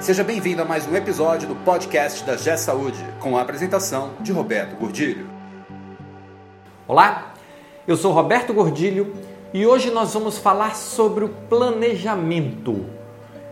Seja bem-vindo a mais um episódio do podcast da G Saúde, com a apresentação de Roberto Gordilho. Olá, eu sou Roberto Gordilho e hoje nós vamos falar sobre o planejamento.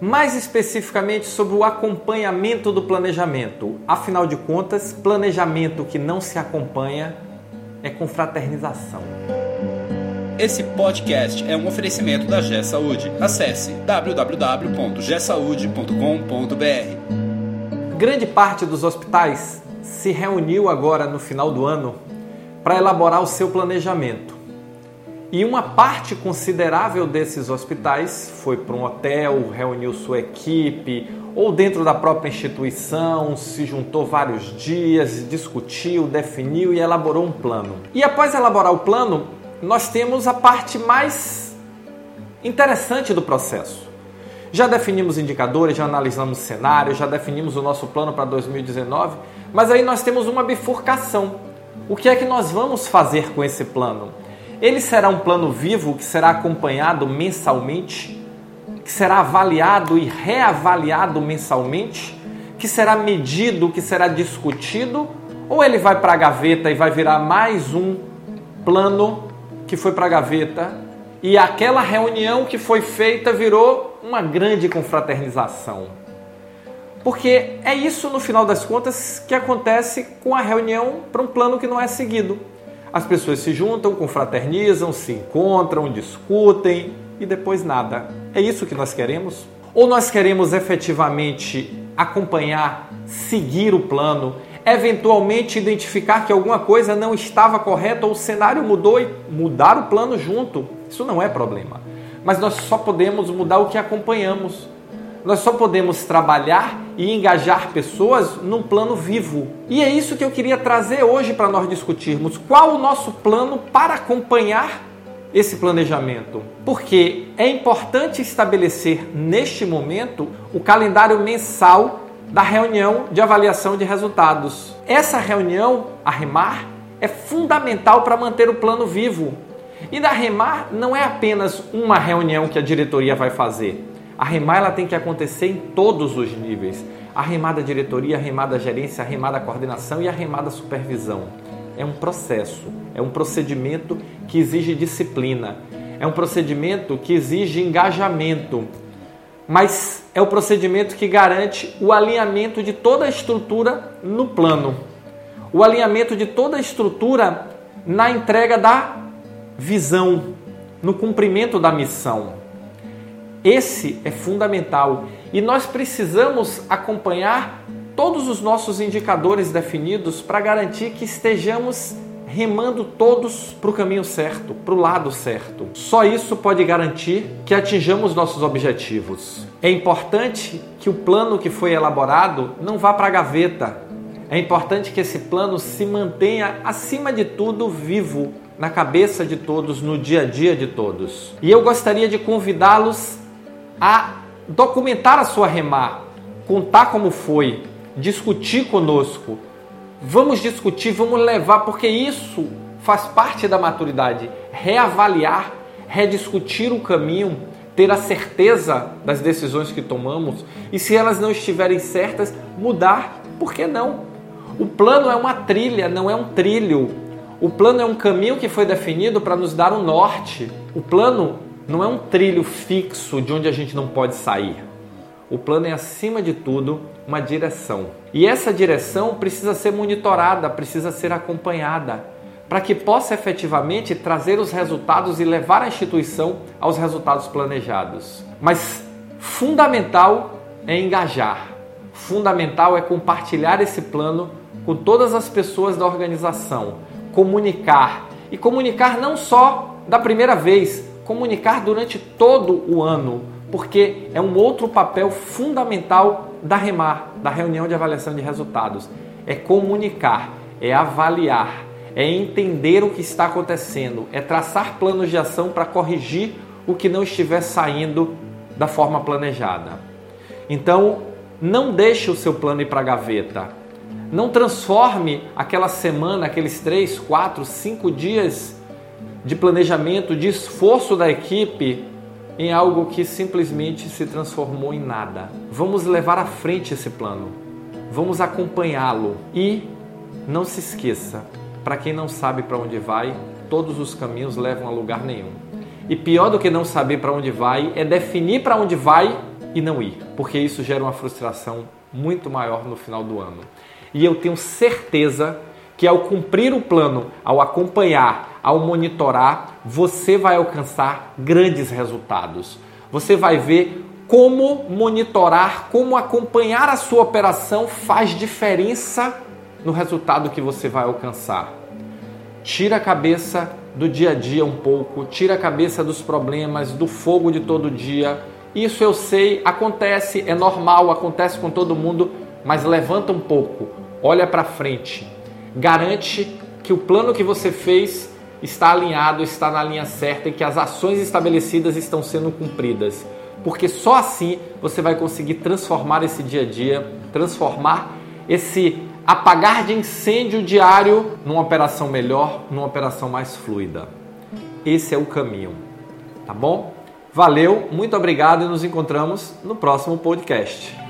Mais especificamente sobre o acompanhamento do planejamento. Afinal de contas, planejamento que não se acompanha é confraternização. Esse podcast é um oferecimento da G Saúde. Acesse www.gsaude.com.br. Grande parte dos hospitais se reuniu agora no final do ano para elaborar o seu planejamento. E uma parte considerável desses hospitais foi para um hotel, reuniu sua equipe, ou dentro da própria instituição, se juntou vários dias, discutiu, definiu e elaborou um plano. E após elaborar o plano, nós temos a parte mais interessante do processo. Já definimos indicadores, já analisamos cenários, já definimos o nosso plano para 2019, mas aí nós temos uma bifurcação. O que é que nós vamos fazer com esse plano? Ele será um plano vivo que será acompanhado mensalmente, que será avaliado e reavaliado mensalmente, que será medido, que será discutido, ou ele vai para a gaveta e vai virar mais um plano que foi para a gaveta e aquela reunião que foi feita virou uma grande confraternização. Porque é isso, no final das contas, que acontece com a reunião para um plano que não é seguido. As pessoas se juntam, confraternizam, se encontram, discutem e depois nada. É isso que nós queremos? Ou nós queremos efetivamente acompanhar, seguir o plano, eventualmente identificar que alguma coisa não estava correta ou o cenário mudou e mudar o plano junto. Isso não é problema. Mas nós só podemos mudar o que acompanhamos. Nós só podemos trabalhar e engajar pessoas num plano vivo. E é isso que eu queria trazer hoje para nós discutirmos. Qual o nosso plano para acompanhar esse planejamento? Porque é importante estabelecer neste momento o calendário mensal da reunião de avaliação de resultados. Essa reunião, a REMAR, é fundamental para manter o plano vivo. E da REMAR não é apenas uma reunião que a diretoria vai fazer. A REMAR ela tem que acontecer em todos os níveis. A REMAR da diretoria, a REMAR da gerência, a REMAR da coordenação e a REMAR da supervisão. É um processo, é um procedimento que exige disciplina, é um procedimento que exige engajamento, mas é o procedimento que garante o alinhamento de toda a estrutura no plano, o alinhamento de toda a estrutura na entrega da visão, no cumprimento da missão. Esse é fundamental e nós precisamos acompanhar todos os nossos indicadores definidos para garantir que estejamos remando todos para o caminho certo, para o lado certo. Só isso pode garantir que atinjamos nossos objetivos. É importante que o plano que foi elaborado não vá para a gaveta. É importante que esse plano se mantenha, acima de tudo, vivo na cabeça de todos, no dia a dia de todos. E eu gostaria de convidá-los a documentar a sua remar, contar como foi, discutir conosco Vamos discutir, vamos levar, porque isso faz parte da maturidade. Reavaliar, rediscutir o caminho, ter a certeza das decisões que tomamos e se elas não estiverem certas, mudar. Por que não? O plano é uma trilha, não é um trilho. O plano é um caminho que foi definido para nos dar um norte. O plano não é um trilho fixo de onde a gente não pode sair. O plano é, acima de tudo, uma direção. E essa direção precisa ser monitorada, precisa ser acompanhada, para que possa efetivamente trazer os resultados e levar a instituição aos resultados planejados. Mas fundamental é engajar, fundamental é compartilhar esse plano com todas as pessoas da organização, comunicar e comunicar não só da primeira vez, comunicar durante todo o ano porque é um outro papel fundamental da REMAR, da reunião de avaliação de resultados. É comunicar, é avaliar, é entender o que está acontecendo, é traçar planos de ação para corrigir o que não estiver saindo da forma planejada. Então, não deixe o seu plano ir para a gaveta. Não transforme aquela semana, aqueles três, quatro, cinco dias de planejamento, de esforço da equipe em algo que simplesmente se transformou em nada. Vamos levar à frente esse plano. Vamos acompanhá-lo e não se esqueça, para quem não sabe para onde vai, todos os caminhos levam a lugar nenhum. E pior do que não saber para onde vai é definir para onde vai e não ir, porque isso gera uma frustração muito maior no final do ano. E eu tenho certeza que ao cumprir o plano, ao acompanhar, ao monitorar, você vai alcançar grandes resultados. Você vai ver como monitorar, como acompanhar a sua operação faz diferença no resultado que você vai alcançar. Tira a cabeça do dia a dia um pouco, tira a cabeça dos problemas, do fogo de todo dia. Isso eu sei, acontece, é normal, acontece com todo mundo, mas levanta um pouco, olha para frente. Garante que o plano que você fez está alinhado, está na linha certa e que as ações estabelecidas estão sendo cumpridas. Porque só assim você vai conseguir transformar esse dia a dia, transformar esse apagar de incêndio diário numa operação melhor, numa operação mais fluida. Esse é o caminho, tá bom? Valeu, muito obrigado e nos encontramos no próximo podcast.